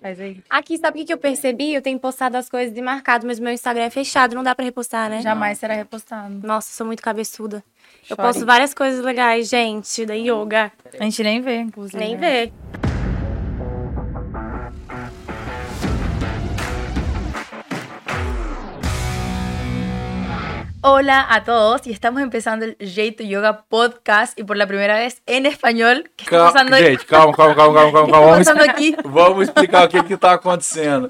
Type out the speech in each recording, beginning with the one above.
Faz aí. Aqui, sabe o que eu percebi? Eu tenho postado as coisas e marcado, mas meu Instagram é fechado, não dá pra repostar, né? Jamais será repostado. Nossa, sou muito cabeçuda. Eu Chore. posto várias coisas legais, gente, da yoga. A gente nem vê, inclusive. Nem né? vê. Hola a todos y estamos empezando el Jeito Yoga Podcast y por la primera vez en español. ¿Qué está Calma, pasando, gente, calma, calma, calma, calma, calma, ¿Qué calma. está Vamos, pasando aquí? vamos explicar o que que tá acontecendo.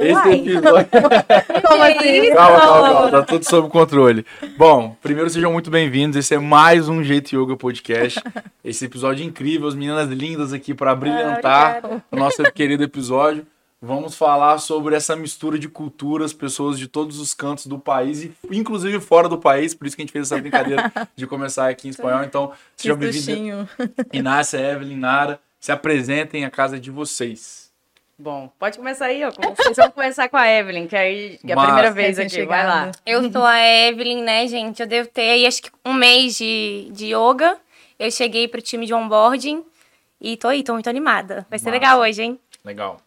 Esse episódio... ¿Cómo así? Calma, calma, calma, tá tudo sob controle. Bom, primeiro sejam muito bem-vindos, esse é mais um Jeito Yoga Podcast. Esse episódio incrível, as meninas lindas aqui para brilhantar o nosso querido episódio. Vamos falar sobre essa mistura de culturas, pessoas de todos os cantos do país, e inclusive fora do país, por isso que a gente fez essa brincadeira de começar aqui em espanhol. Então, sejam bem-vindos. Inácia, Evelyn, Nara, se apresentem a casa de vocês. Bom, pode começar aí, ó. Vocês vão começar com a Evelyn, que, aí, é a Mas- primeira vez aqui. Vai lá. chegada. Eu sou a Evelyn, né, gente? Eu devo ter aí, acho que um mês de, de yoga. Eu cheguei pro time de onboarding e tô aí, tô muito animada. Vai ser Massa. legal hoje, hein? Legal.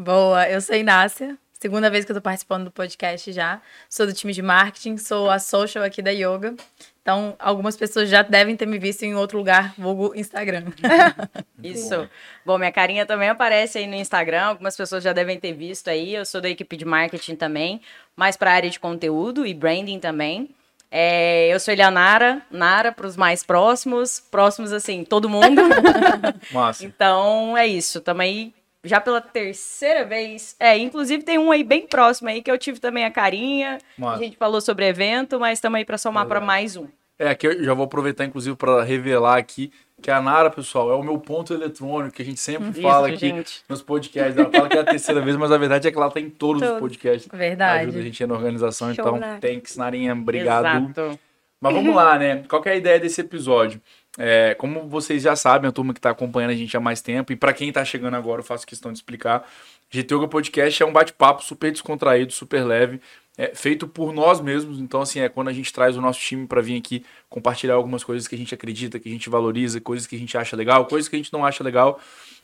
Boa, eu sou Inácia. Segunda vez que eu tô participando do podcast já. Sou do time de marketing, sou a social aqui da Yoga. Então, algumas pessoas já devem ter me visto em outro lugar, vulgo Instagram. Isso. Bom, minha carinha também aparece aí no Instagram. Algumas pessoas já devem ter visto aí. Eu sou da equipe de marketing também, mais para a área de conteúdo e branding também. É, eu sou Elianara, Nara para os mais próximos, próximos assim, todo mundo. Massa. então é isso. Tamo aí já pela terceira vez. É, inclusive tem um aí bem próximo aí que eu tive também a carinha. A gente falou sobre evento, mas estamos aí para somar para mais um. É, aqui eu já vou aproveitar, inclusive, para revelar aqui que a Nara, pessoal, é o meu ponto eletrônico, que a gente sempre Isso, fala aqui gente. nos podcasts. Ela fala que é a terceira vez, mas a verdade é que ela tá em todos os Todos. podcasts. Verdade. Ajuda a gente na organização, Show, então Nara. thanks, Narinha, obrigado. Exato. Mas vamos lá, né? Qual que é a ideia desse episódio? É, como vocês já sabem, a turma que está acompanhando a gente há mais tempo, e para quem está chegando agora, eu faço questão de explicar. GT Yoga Podcast é um bate-papo super descontraído, super leve, é, feito por nós mesmos. Então, assim, é quando a gente traz o nosso time para vir aqui compartilhar algumas coisas que a gente acredita, que a gente valoriza, coisas que a gente acha legal, coisas que a gente não acha legal.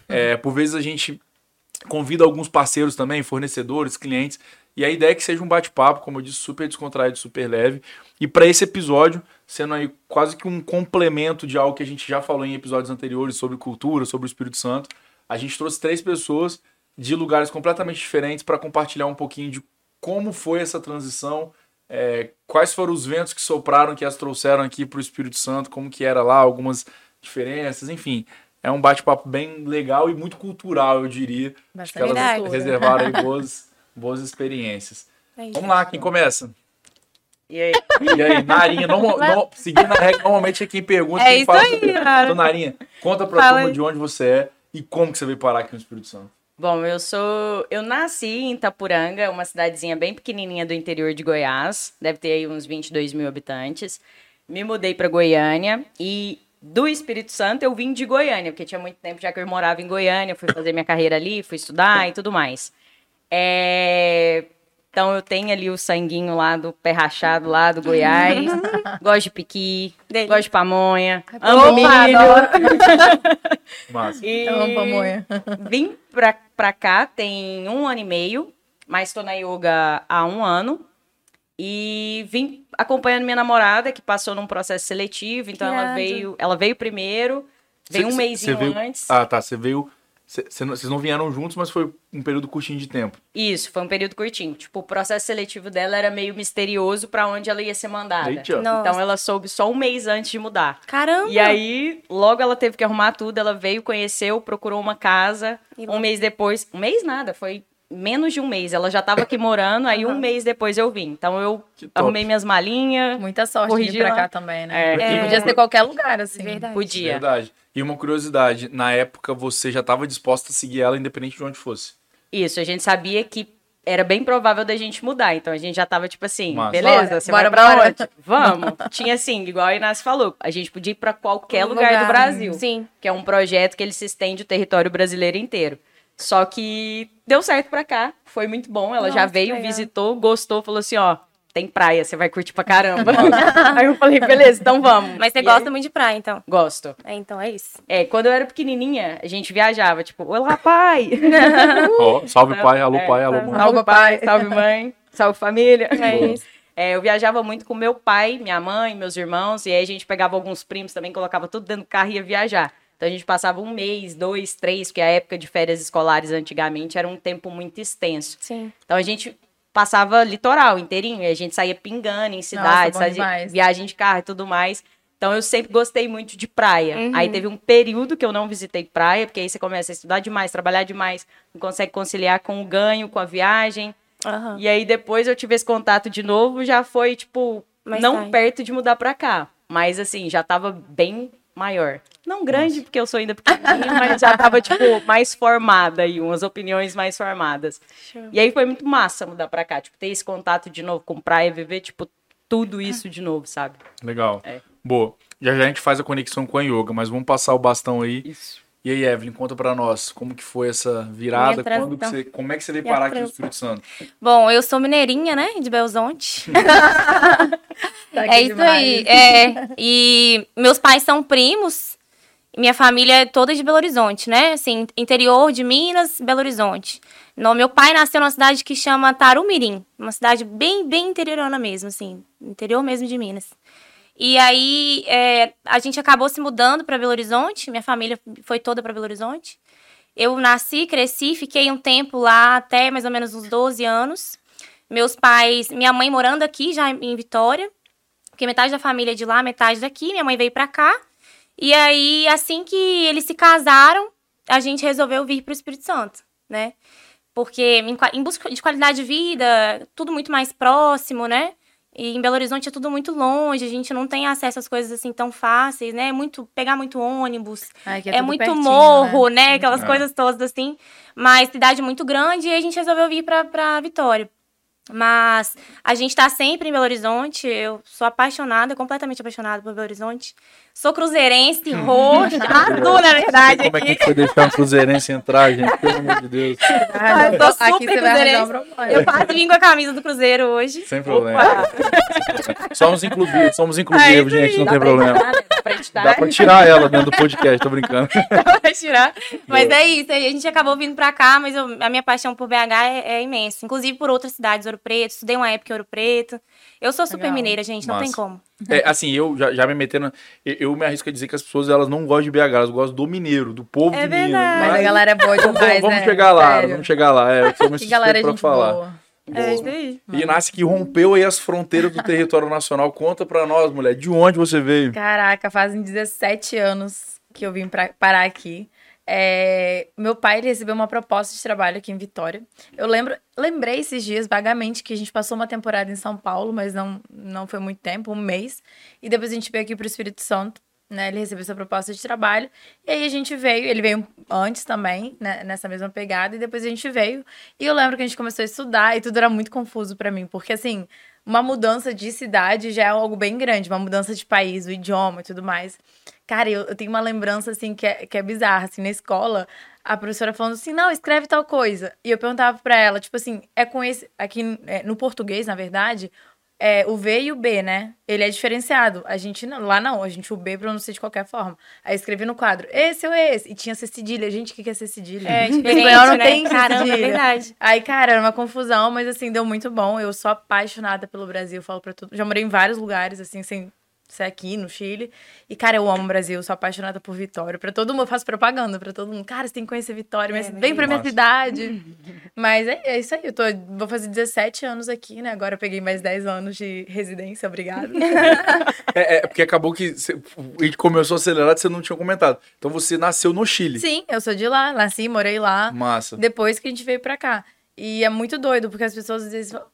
É, por vezes a gente convida alguns parceiros também, fornecedores, clientes. E a ideia é que seja um bate-papo, como eu disse, super descontraído, super leve. E para esse episódio, sendo aí quase que um complemento de algo que a gente já falou em episódios anteriores sobre cultura, sobre o Espírito Santo, a gente trouxe três pessoas de lugares completamente diferentes para compartilhar um pouquinho de como foi essa transição, é, quais foram os ventos que sopraram, que as trouxeram aqui para o Espírito Santo, como que era lá, algumas diferenças, enfim. É um bate-papo bem legal e muito cultural, eu diria. Acho que Bastante elas reservaram aí boas, boas experiências. É. Vamos lá, quem começa? E aí? E aí, Narinha, normal- no- seguindo a regra, normalmente é quem pergunta, É quem isso fala. aí. Então, Narinha, conta pra Fala turma de onde você é e como que você veio parar aqui no Espírito Santo. Bom, eu sou. Eu nasci em Itapuranga, uma cidadezinha bem pequenininha do interior de Goiás. Deve ter aí uns 22 mil habitantes. Me mudei para Goiânia e do Espírito Santo eu vim de Goiânia, porque tinha muito tempo já que eu morava em Goiânia, fui fazer minha carreira ali, fui estudar e tudo mais. É, Então eu tenho ali o sanguinho lá do pé rachado lá do Goiás. gosto de piqui, Delícia. gosto de pamonha, amo milho. Massa. E Eu amo pamonha. vim pra, pra cá tem um ano e meio, mas tô na yoga há um ano. E vim acompanhando minha namorada, que passou num processo seletivo, então ela veio, ela veio primeiro, veio um Cê- mêsinho cê veio- antes. Ah, tá. Você veio. Vocês não vieram juntos, mas foi um período curtinho de tempo. Isso, foi um período curtinho. Tipo, o processo seletivo dela era meio misterioso pra onde ela ia ser mandada. Eita. Então ela soube só um mês antes de mudar. Caramba! E aí, logo ela teve que arrumar tudo, ela veio, conheceu, procurou uma casa. E Um mês depois, um mês nada, foi menos de um mês. Ela já tava aqui morando, aí um mês depois eu vim. Então eu arrumei minhas malinhas, Muita sorte de Corrigir vir pra lá. cá também, né? É. É. Podia ser qualquer lugar, assim. Verdade. podia. Verdade. E uma curiosidade, na época você já estava disposta a seguir ela independente de onde fosse. Isso, a gente sabia que era bem provável da gente mudar. Então a gente já tava tipo assim, Massa. beleza, Bora, você bora, vai pra bora. onde? Vamos. Tinha assim, igual a Inácio falou, a gente podia ir pra qualquer lugar, Lugar, do Brasil. Sim. que é um projeto que ele se estende o território brasileiro inteiro. Só que deu certo pra cá, foi muito bom. Ela já Nossa, veio, legal. visitou, gostou, falou assim, ó, tem praia, você vai curtir pra caramba. Aí eu falei, beleza, então vamos. Mas você E gosta aí- muito de praia, então. Gosto. É, então é isso. É, quando eu era pequenininha, a gente viajava, tipo, olá, pai! Ó, salve pai, alô É, pai, alô mãe. Salve, pai, salve, mãe, salve, família. É isso. É, eu viajava muito com meu pai, minha mãe, meus irmãos, e aí a gente pegava alguns primos também, colocava tudo dentro do carro e ia viajar. Então a gente passava um mês, dois, três, porque a época de férias escolares antigamente era um tempo muito extenso. Sim. Então a gente passava litoral inteirinho, e a gente saía pingando em cidades, viagem de carro e tudo mais. Então eu sempre gostei muito de praia. Uhum. Aí teve um período que eu não visitei praia, porque aí você começa a estudar demais, trabalhar demais, não consegue conciliar com o ganho, com a viagem. Aham. E aí depois eu tive esse contato de novo, já foi tipo Mais não tarde. perto de mudar pra cá, mas assim, já tava bem maior. Não grande, porque eu sou ainda pequenininha, mas já tava, tipo, mais formada aí, umas opiniões mais formadas. Show. E aí foi muito massa mudar pra cá, tipo, ter esse contato de novo com praia, viver, tipo, tudo isso de novo, sabe? Legal. É. Boa. Já já a gente faz a conexão com a yoga, mas vamos passar o bastão aí. Isso. E aí, Evelyn, conta pra nós como que foi essa virada, quando você, como é que você veio parar aqui no. Espírito Santo? Bom, eu sou mineirinha, né? De Belzonte. Tá É isso demais. aí. É. E meus pais são primos. Minha família é toda de Belo Horizonte, né? Assim, interior de Minas, Belo Horizonte. No, meu pai nasceu numa cidade que chama Tarumirim. Uma cidade bem, bem interiorana mesmo, assim. Interior mesmo de Minas. E aí, é, a gente acabou se mudando para Belo Horizonte. Minha família foi toda para Belo Horizonte. Eu nasci, cresci, fiquei um tempo lá até mais ou menos uns 12 anos. Meus pais, minha mãe morando aqui já em Vitória, porque metade da família é de lá, metade daqui. Minha mãe veio pra cá. E aí, assim que eles se casaram, a gente resolveu vir pro Espírito Santo, né? Porque em busca de qualidade de vida, tudo muito mais próximo, né? E em Belo Horizonte é tudo muito longe, a gente não tem acesso às coisas assim tão fáceis, né? Muito, pegar muito ônibus, Ai, é, tudo muito pertinho, morro, né? Aquelas É. coisas todas assim. Mas cidade muito grande e a gente resolveu vir pra, pra Vitória. Mas a gente tá sempre em Belo Horizonte. Eu sou apaixonada, completamente apaixonada por Belo Horizonte. Sou cruzeirense, roxa, azul, na verdade. Como é aqui. que foi deixar um cruzeirense entrar, gente? Pelo amor de Deus. Ah, eu tô aqui super você vai arranjar um cruzeirense. problema. Eu quase vim com a camisa do Cruzeiro hoje. Sem problema. Somos inclusivos, somos inclusivos, É gente, não Dá tem pra problema. editar, né? Dá pra. Dá pra tirar ela dentro do podcast, tô brincando. vai tirar. Mas é isso, a gente acabou vindo pra cá, mas eu- a minha paixão por BH é, é imensa. Inclusive por outras cidades, Ouro Preto, estudei uma época em Ouro Preto. Eu sou super Legal. mineira, gente, não tem Massa. como. É, assim, eu já, já me metendo. Eu, eu me arrisco a dizer que as pessoas elas não gostam de BH, elas gostam do mineiro, do povo É de Minas. verdade. Mas a galera é boa Vamos, demais, vamos né? chegar lá, Sério. vamos chegar lá. É, eu sou muito galera é pra gente falar. boa. É isso aí. E nasce que rompeu aí as fronteiras do território nacional. Conta pra nós, mulher, de onde você veio? Caraca, fazem 17 anos que eu vim pra, parar aqui. É, meu pai recebeu uma proposta de trabalho aqui em Vitória. Eu lembro, lembrei esses dias vagamente que a gente passou uma temporada em São Paulo, mas não, não foi muito tempo, um mês. E depois a gente veio aqui pro Espírito Santo, né? Ele recebeu essa proposta de trabalho. E aí a gente veio, ele veio antes também, né, nessa mesma pegada, e depois a gente veio. E eu lembro que a gente começou a estudar e tudo era muito confuso pra mim, porque assim, uma mudança de cidade já é algo bem grande, uma mudança de país, o idioma e tudo mais. Cara, eu, eu tenho uma lembrança, assim, que é, que é bizarra, assim, na escola, a professora falando assim, não, escreve tal coisa. E eu perguntava pra ela, tipo assim, é com esse, aqui é, no português, na verdade, é o V e o B, né? Ele é diferenciado. A gente, não, lá não, a gente o B pronuncia de qualquer forma. Aí escrevi no quadro, esse ou esse. E tinha C cedilha. Gente, o que que é C cedilha? É espanhol não né? tem Caramba, é cedilha. verdade. Aí, cara, era uma confusão, mas assim, deu muito bom. Eu sou apaixonada pelo Brasil, falo pra tudo. Já morei em vários lugares, assim, sem ser aqui no Chile. E, cara, eu amo o Brasil, sou apaixonada por Vitória. Pra todo mundo, eu faço propaganda pra todo mundo. Cara, você tem que conhecer Vitória, mas É, vem pra minha massa. cidade. mas é, é isso aí, eu tô, vou fazer 17 anos aqui, né? Agora eu peguei mais 10 anos de residência, obrigada. É, é, porque acabou que você, a gente começou acelerado e você não tinha comentado. Então você nasceu no Chile. Sim, eu sou de lá, nasci, morei lá. Massa. depois que a gente veio pra cá. E é muito doido, porque as pessoas às vezes falam.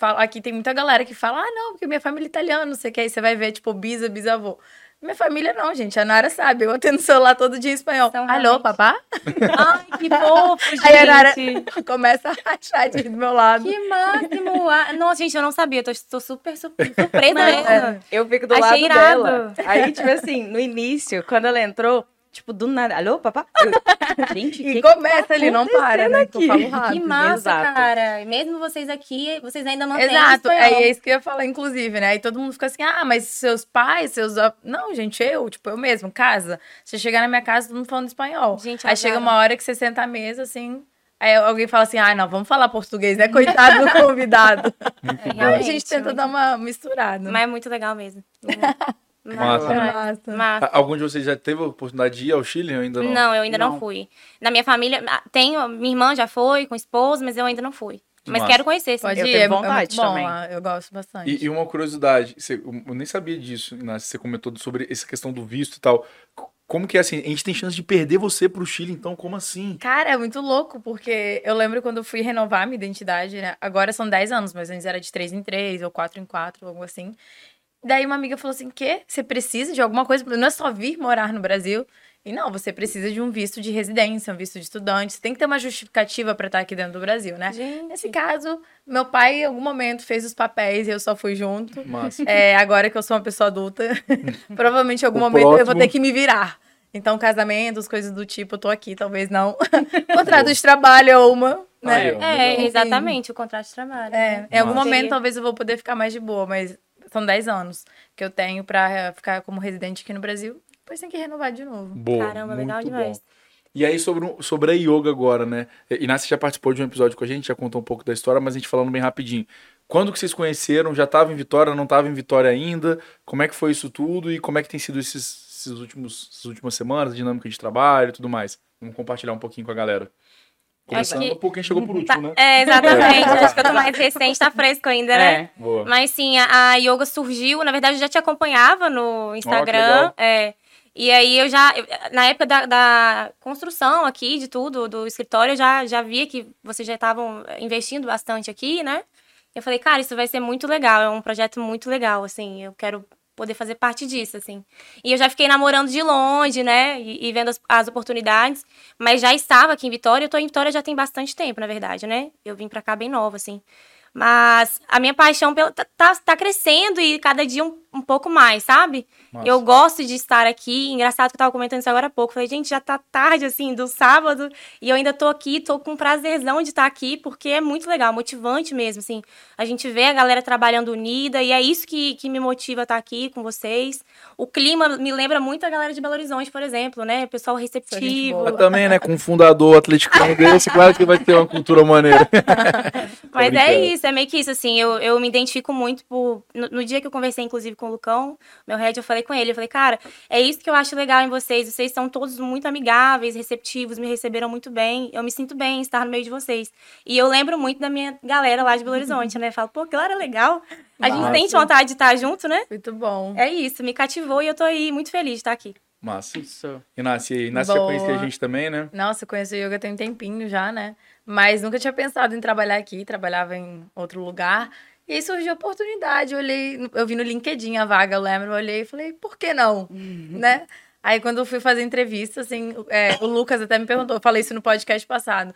Aqui tem muita galera que fala, ah, não, porque minha família é italiana, não sei o que. Aí você vai ver, tipo, bisa, bisavô. Minha família não, gente. A Nara sabe. Eu atendo o celular todo dia em espanhol. São Alô, realmente- papá? Ai, que fofo, gente. Aí a Nara começa a rachar de do meu lado. Que máximo. Ah, Nossa, gente, eu não sabia. Tô, tô super, super surpresa mesmo. é. Eu fico do Achei lado irado. dela. Aí, tipo assim, no início, quando ela entrou, Tipo, do nada. Alô, papá? Eu, gente, E que começa tá ali, não para, né? Que eu aqui? rápido. Que massa, exato. cara. Mesmo vocês aqui, vocês ainda mantêm Exato, é, é isso que eu ia falar, inclusive, né? Aí todo mundo fica assim, ah, mas seus pais, seus. Não, gente, eu, tipo, eu mesmo, casa. Você chegar na minha casa, todo mundo falando espanhol. Gente, aí azar. chega uma hora que você senta à mesa, assim. Aí alguém fala assim, ah, não, vamos falar português, né? Coitado do convidado. É, Aí a gente tenta muito- dar uma misturada. Mas é muito legal mesmo. Massa. Massa. Massa. Massa. Algum de vocês já teve a oportunidade de ir ao Chile ou ainda não? Não, eu ainda não. Não. fui. Na minha família, ah, tenho, minha irmã já foi, com esposa, mas eu ainda não fui. Mas Massa. quero conhecer, sim. Pode Eu ir, tenho é, é vontade muito bom também. eu gosto bastante. E, e uma curiosidade, você- eu nem sabia disso, Inácio, você comentou sobre essa questão do visto e tal. Como que é assim? A gente tem chance de perder você pro Chile, então como assim? Cara, é muito louco, porque eu lembro quando eu fui renovar minha identidade, né? Agora são 10 anos, mas antes era de 3 em 3 ou 4 em 4, algo assim. Daí uma amiga falou assim: "Quê? Você precisa de alguma coisa? Não é só vir morar no Brasil. E não, você precisa de um visto de residência, um visto de estudante. Você tem que ter uma justificativa pra estar aqui dentro do Brasil, né? Gente. Nesse caso, meu pai em algum momento fez os papéis e eu só fui junto. Massa. É, agora que eu sou uma pessoa adulta, provavelmente em algum O momento eu vou próximo- ter que me virar. Então, casamentos, coisas do tipo, eu tô aqui, talvez não. Contrato de trabalho ou uma, né? Ó. É, exatamente, o contrato de trabalho. É, né? em algum momento talvez eu vou poder ficar mais de boa, mas são 10 anos que eu tenho pra ficar como residente aqui no Brasil. Depois tem que renovar de novo. Boa, Caramba, legal demais. bom. E aí, sobre, sobre a yoga agora, né? Inácio já participou de um episódio com a gente, já contou um pouco da história, mas a gente falando bem rapidinho. Quando que vocês conheceram? Já estava em Vitória, não estava em Vitória ainda? Como é que foi isso tudo? E como é que tem sido esses, esses últimos, essas últimas semanas, a dinâmica de trabalho e tudo mais? Vamos compartilhar um pouquinho com a galera. Começando que- por quem chegou por Tá- último, né? É, exatamente. Acho que eu tô mais recente, tá fresco ainda, né? É. Boa. Mas sim, a, a yoga surgiu. Na verdade, eu já te acompanhava no Instagram. legal. é. E aí eu já, eu- na época da, da construção aqui, de tudo, do escritório, eu já, já via que vocês já estavam investindo bastante aqui, né? Eu falei, cara, isso vai ser muito legal, é um projeto muito legal, assim, eu quero poder fazer parte disso, assim. E eu já fiquei namorando de longe, né? E, e vendo as, as oportunidades, mas já estava aqui em Vitória. Eu tô em Vitória já tem bastante tempo, na verdade, né? Eu vim pra cá bem nova, assim. Mas a minha paixão pela, tá, tá, tá crescendo e cada dia um, um pouco mais, sabe? Massa. Eu gosto de estar aqui. Engraçado que eu tava comentando isso agora há pouco. Falei, gente, já tá tarde, assim, do sábado. E eu ainda tô aqui, tô com prazerzão de estar aqui, porque é muito legal, motivante mesmo, assim. A gente vê a galera trabalhando unida e é isso que, que me motiva a estar aqui com vocês. O clima me lembra muito a galera de Belo Horizonte, por exemplo, né? Pessoal receptivo. também, né, com um fundador atleticano desse, claro que vai ter uma cultura maneira. Mas é isso, é meio que isso, assim, eu, eu me identifico muito por... No, no dia que eu conversei, inclusive, com o Lucão, meu head, eu falei com ele, eu falei, cara, é isso que eu acho legal em vocês, vocês são todos muito amigáveis, receptivos, me receberam muito bem, eu me sinto bem em estar no meio de vocês. E eu lembro muito da minha galera lá de Belo Horizonte, né, eu falo, pô, que galera legal, a gente Massa. sente vontade de estar junto, né? Muito bom. É isso, me cativou e eu tô aí muito feliz de estar aqui. Massa. Isso. Inácio, e Inácio já conhecia a gente também, né? Nossa, eu conheço yoga tem um tempinho já, né? Mas nunca tinha pensado em trabalhar aqui, trabalhava em outro lugar. E aí surgiu a oportunidade, eu olhei, eu vi no LinkedIn a vaga, eu lembro, eu olhei e falei, por que não? Né? Aí quando eu fui fazer entrevista, assim, é, o Lucas até me perguntou, eu falei isso no podcast passado.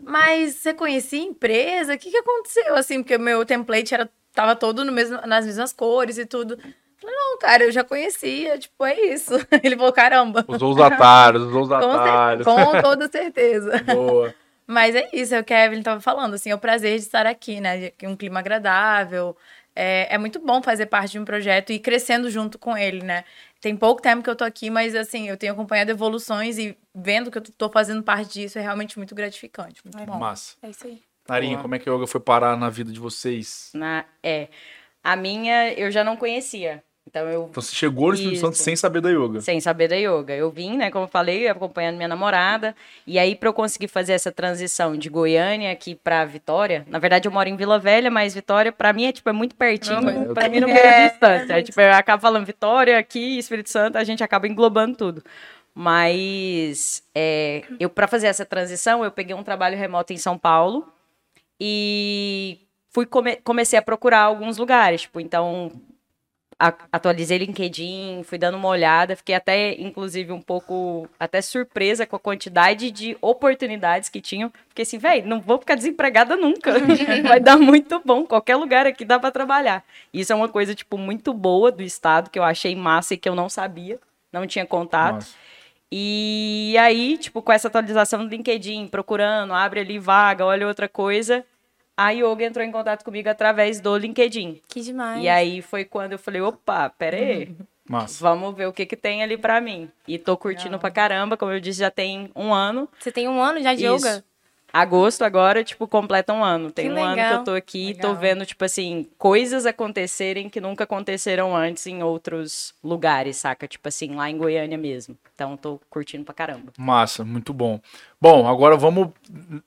Mas você conhecia a empresa? O que, que aconteceu? Assim, porque o meu template era, tava todo no mesmo, nas mesmas cores e tudo. Eu Falei, não, cara, eu já conhecia, tipo, é isso. Ele falou, caramba. Usou os atalhos, usou os Com, atalhos. com toda certeza. Boa. Mas é isso, é o que a Evelyn tava falando, assim, é o prazer de estar aqui, né? Um clima agradável. É, é muito bom fazer parte de um projeto e ir crescendo junto com ele, né? Tem pouco tempo que eu tô aqui, mas assim, eu tenho acompanhado evoluções e vendo que eu tô fazendo parte disso é realmente muito gratificante. Muito bom. Massa. É isso aí. Narinha, Boa. como é que a yoga foi parar na vida de vocês? Na, é. A minha eu já não conhecia. Então eu Então você chegou no Espírito Santo sem saber da yoga. sem saber da yoga. Eu vim, né, como eu falei, acompanhando minha namorada. E aí, para eu conseguir fazer essa transição de Goiânia aqui para Vitória, na verdade eu moro em Vila Velha, mas Vitória, para mim, é tipo, é muito pertinho. Não, Para mim não tem distância. É, tipo, eu acabo falando Vitória aqui, Espírito Santo, a gente acaba englobando tudo. Mas é, eu, para fazer essa transição, eu peguei um trabalho remoto em São Paulo e fui come- comecei a procurar alguns lugares. Tipo, então atualizei LinkedIn, fui dando uma olhada, fiquei até, inclusive, um pouco até surpresa com a quantidade de oportunidades que tinham. Fiquei assim, velho, não vou ficar desempregada nunca. Vai dar muito bom, qualquer lugar aqui dá para trabalhar. Isso é uma coisa, tipo, muito boa do estado, que eu achei massa e que eu não sabia, não tinha contato. Massa. E aí, tipo, com essa atualização do LinkedIn, procurando, abre ali vaga, olha outra coisa, a Yoga entrou em contato comigo através do LinkedIn. Que demais. E aí foi quando eu falei, opa, pera aí, Massa. vamos ver o que que tem ali pra mim. E tô curtindo pra caramba, como eu disse, já tem um ano. Você tem um ano já de Isso. yoga? Agosto agora, tipo, completa um ano. Tem Que um ano que eu legal. tô aqui, tô Legal. vendo, tipo assim, coisas acontecerem que nunca aconteceram antes em outros lugares, saca? Tipo assim, lá em Goiânia mesmo. Então tô curtindo pra caramba. Massa, muito bom. Bom, agora vamos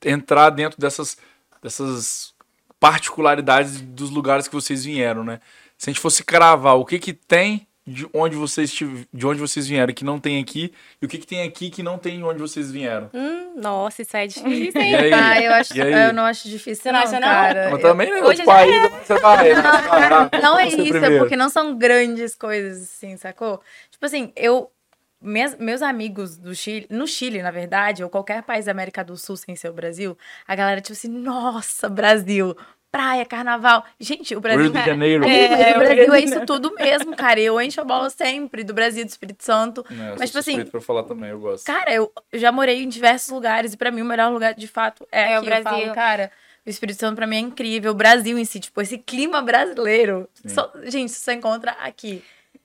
entrar dentro dessas, dessas particularidades dos lugares que vocês vieram, né? Se a gente fosse cravar o que que tem de onde vocês de onde vocês vieram que não tem aqui e o que que tem aqui que não tem de onde vocês vieram. Hum, nossa, isso é difícil, hein? E aí? Ah, eu acho, E aí? eu não acho difícil, Você não não, acha, não? cara. Mas também, né? Hoje Outro já país, você vai. Não é Você isso, é primeiro. porque não são grandes coisas, assim, sacou? Tipo assim, eu. Meus, meus amigos do Chile, no Chile, na verdade, ou qualquer país da América do Sul sem ser o Brasil, a galera, tipo assim, nossa, Brasil, praia, carnaval. Gente, o Brasil. Rio de Janeiro. É, É, o Brasil é isso tudo mesmo, cara. Eu encho a bola sempre do Brasil, do Espírito Santo. É, eu sou Mas, tipo assim, pra falar também, eu gosto. Cara, eu já morei em diversos lugares e pra mim o melhor lugar de fato é, É o Brasil. falo, cara, o Espírito Santo pra mim é incrível. O Brasil em si, tipo, esse clima brasileiro. só- gente, você só encontra aqui.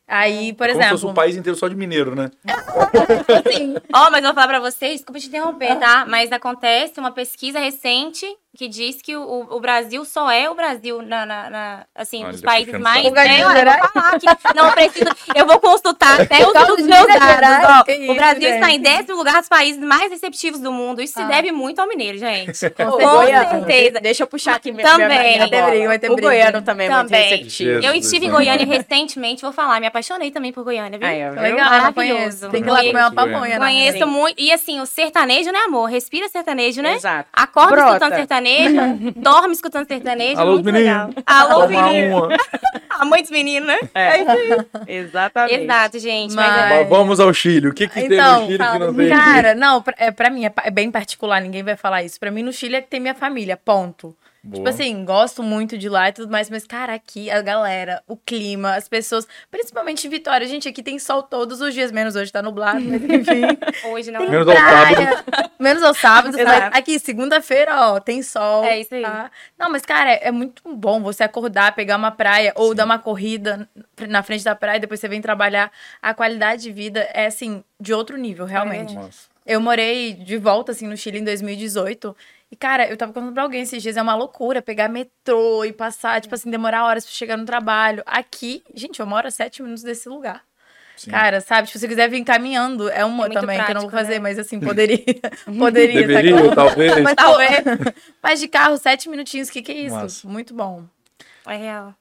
Aí, por Como se fosse exemplo. um país inteiro só de mineiro, né? assim, Ó, mas eu vou falar pra vocês, desculpa te interromper, tá? Mas acontece uma pesquisa recente que diz que o, o Brasil só é o Brasil na, na- na- assim, Olha, dos países mais. saco. É, eu vou falar aqui. Não preciso. Eu vou consultar até os, os meus dados. Ó. o Brasil está em décimo lugar dos países mais receptivos do mundo. Isso se Ah. deve muito ao mineiro, gente. Com Com certeza. Deixa eu puxar aqui minha, Também. minha, minha Vai ter briga, vai ter O goiano também é muito Também. receptivo. Jesus, Eu estive em amado. Goiânia recentemente, vou falar, me apaixonei também por Goiânia, viu? Viu? legal, Maravilhoso. conheço. Tem que ir lá comer uma pamonha, né? Conheço muito. E assim, o sertanejo, né, amor? Respira sertanejo, né? Exato. Acorda escutando sertanejo, dorme escutando sertanejo. Alô, muito menino. legal. Alô, menino. uma. Ah, muitos meninos, né? É. Exatamente. Exato, gente. Mas, Mas- é- Vamos ao Chile. O que, que tem no Então, Chile que fala- não tem? cara, não, pra, é, pra mim é, é bem particular, ninguém vai falar isso. Pra mim, no Chile é que tem minha família, ponto. Boa. Tipo assim, gosto muito de lá e tudo mais, mas, cara, aqui a galera, o clima, as pessoas, principalmente em Vitória. Gente, aqui tem sol todos os dias, menos hoje tá nublado, mas enfim. hoje não. Menos ao praia, menos aos sábados. aqui, segunda-feira, ó, tem sol. É isso aí. tá? Não, mas, cara, é, é muito bom você acordar, pegar uma praia ou dar uma corrida na frente da praia, depois você vem trabalhar. A qualidade de vida é, assim, de outro nível, realmente. Nossa. Eu morei de volta, assim, no Chile em 2018. E, cara, eu tava contando pra alguém esses dias, é uma loucura pegar metrô e passar, tipo assim, demorar horas pra chegar no trabalho. Aqui, gente, eu moro a sete minutos desse lugar. Sim. Cara, sabe? Tipo, se você quiser vir caminhando, é uma É também, que eu não vou prático, fazer, né? mas assim, poderia. poderia, Deveria, sacou? talvez. Mas talvez. Mas de carro, sete minutinhos, o que, que é isso? Massa. Muito bom. É real.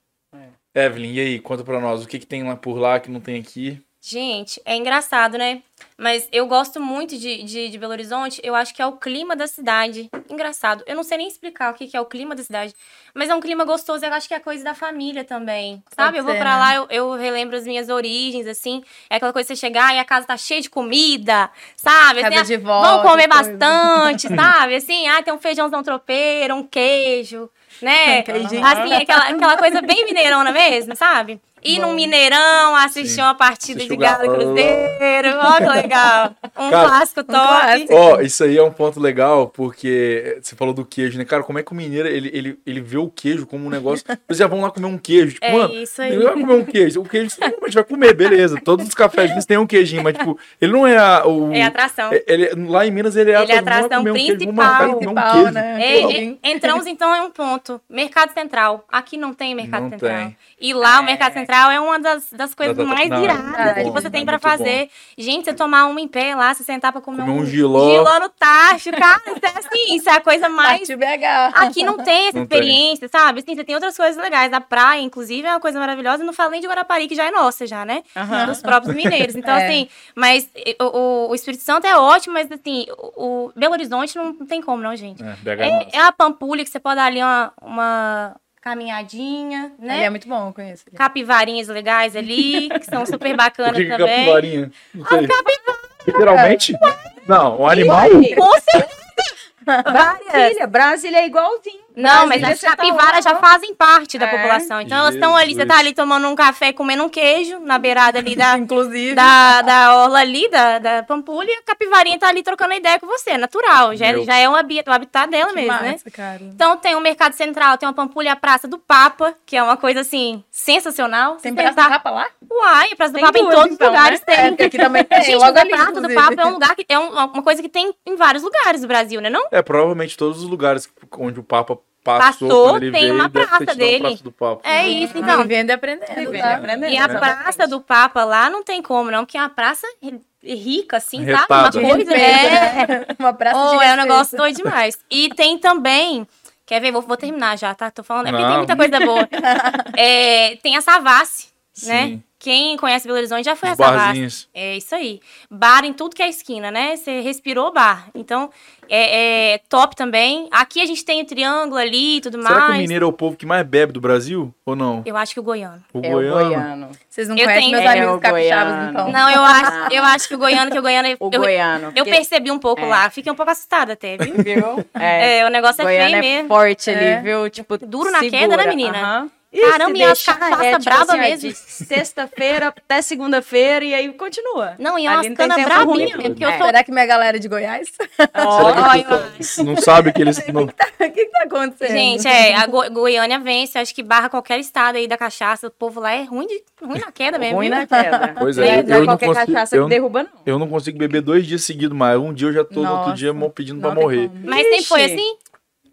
Evelyn, e aí? Conta pra nós. O que, que tem lá por lá que não tem aqui? Gente, é engraçado, né? Mas eu gosto muito de, de, de Belo Horizonte. Eu acho que é o clima da cidade. Engraçado. Eu não sei nem explicar o que, que é o clima da cidade. Mas é um clima gostoso. Eu acho que é coisa da família também. Sabe? Pode eu vou pra né? lá, eu, eu relembro as minhas origens, assim. É aquela coisa de você chegar e a casa tá cheia de comida, sabe? Assim, de ah, vó, Vamos comer coisas. bastante, sabe? Assim, ah, tem um feijãozão tropeiro, um queijo, né? Um. Assim, aquela, aquela coisa bem mineirona mesmo, sabe? Ir num Bom. Mineirão, assistir Sim. uma partida Assistir de Galo. Cruzeiro. Ó, que legal. Um Cara, clássico top. Ó, isso aí é um ponto legal, porque você falou do queijo, né? Cara, como é que o mineiro, ele, ele, ele vê o queijo como um negócio... Vocês já vão lá comer um queijo. Tipo, É mano, isso aí. ele vai comer um queijo. O queijo, a gente vai comer, beleza. Todos os cafés têm um queijinho, mas, tipo, ele não é a, o... É atração. é- Ele, lá em Minas, ele é, Ele é mundo vai atração comer um queijo, principal. e comer um Principal, queijo. né? É, é, entramos então em um ponto. Mercado Central. Aqui não tem Mercado Não Central. tem. E lá o Mercado Central é uma das, das coisas mais não, é iradas que bom, você é tem pra muito bom. fazer. Gente, você tomar uma em pé lá, você sentar pra comer, Comer um giló. giló no tacho, cara, isso é assim, isso é a coisa mais. Aqui não tem essa Não tem. experiência, sabe? Assim, você tem outras coisas legais. A praia, inclusive, é uma coisa maravilhosa. Não falei de Guarapari, que já é nossa, já, né? Dos próprios mineiros. Então, É. assim, mas o, o- Espírito Santo é ótimo, mas assim, o, o Belo Horizonte não, não tem como, não, gente. É, BH é. É, é a Pampulha que você pode dar ali uma, uma caminhadinha, Ele né? é muito bom, eu conheço. ele. Capivarinhas legais ali, que são super bacanas que que também. capivarinha? Não sei. Literalmente? Não, um animal? Com certeza. Brasília, Brasília é igualzinho. Não, mas Brasília, as você tá capivaras já fazem parte da É. população. Então elas estão ali, você Jesus. tá ali tomando um café, comendo um queijo na beirada ali da, Inclusive. da, da orla ali, da, da Pampulha, a capivarinha tá ali trocando ideia com você, é natural. Já, Meu. já é um habi- o habitat dela Que mesmo, né? massa, cara. Então tem o Mercado Central, tem uma Pampulha, a Praça do Papa, que é uma coisa assim, sensacional. Tem Você praça tentar- do Papa lá? Uai, a Praça do Tem Papa em todos então, os lugares né? tem. É, aqui também tem, Gente, logo mas a ali, Praça do inclusive. Papa é um lugar que é um- uma coisa que tem em vários lugares do Brasil, né? Não? É, provavelmente todos os lugares onde o Papa passou, Passou, tem veio, uma praça dele. praça do Papa. É isso, Então, vivendo e aprendendo. Vivendo tá? e aprendendo. E a. Praça do Papa lá não tem como, não, porque é uma praça ri- rica, assim, Retada. sabe? Uma coisa. É, né? Uma praça Oh, de é um negócio doido demais. E tem também. Quer ver? Vou, vou terminar já, tá? Tô falando. É porque tem muita coisa boa. É, tem a Savassi, né? Quem conhece Belo Horizonte já foi Os a Savassi. barzinhos. É isso aí. Bar em tudo que é esquina, né? Você respirou bar. Então, é, é top também. Aqui a gente tem o triângulo ali e tudo Será que o mais. mineiro é o povo que mais bebe do Brasil? Ou não? Eu acho que o goiano. O É o goiano? goiano. Vocês não Eu conhecem tenho- meus É, amigos capixabas, goiano. então. Não, eu acho, eu acho que o goiano, que o goiano. O eu, goiano. eu percebi um pouco É. lá. Fiquei um pouco assustada até, viu? Viu? É, o negócio é Goiano feio é mesmo. forte ali, É. viu? Tipo, Duro na segura. queda, né, menina? Aham. Caramba, e as cachaça é, tipo brava assim, mesmo. De sexta-feira até segunda-feira e aí continua. Não, e é umas canas bravinhas eu É. sou. Será que minha galera é de Goiás? Ó, Será que Ó, o pessoal não sabe que eles... Não... o que, que tá acontecendo? Gente, é, a Go- Goiânia vence, acho que barra qualquer estado aí da cachaça. O povo lá é ruim, de, ruim na queda mesmo. ruim na queda. Pois Não é, não eu não qualquer consigo- cachaça eu- derruba, não. Eu não consigo beber dois dias seguidos, mas um dia eu já tô no outro Nossa. dia pedindo pra morrer. como. Mas sempre foi assim?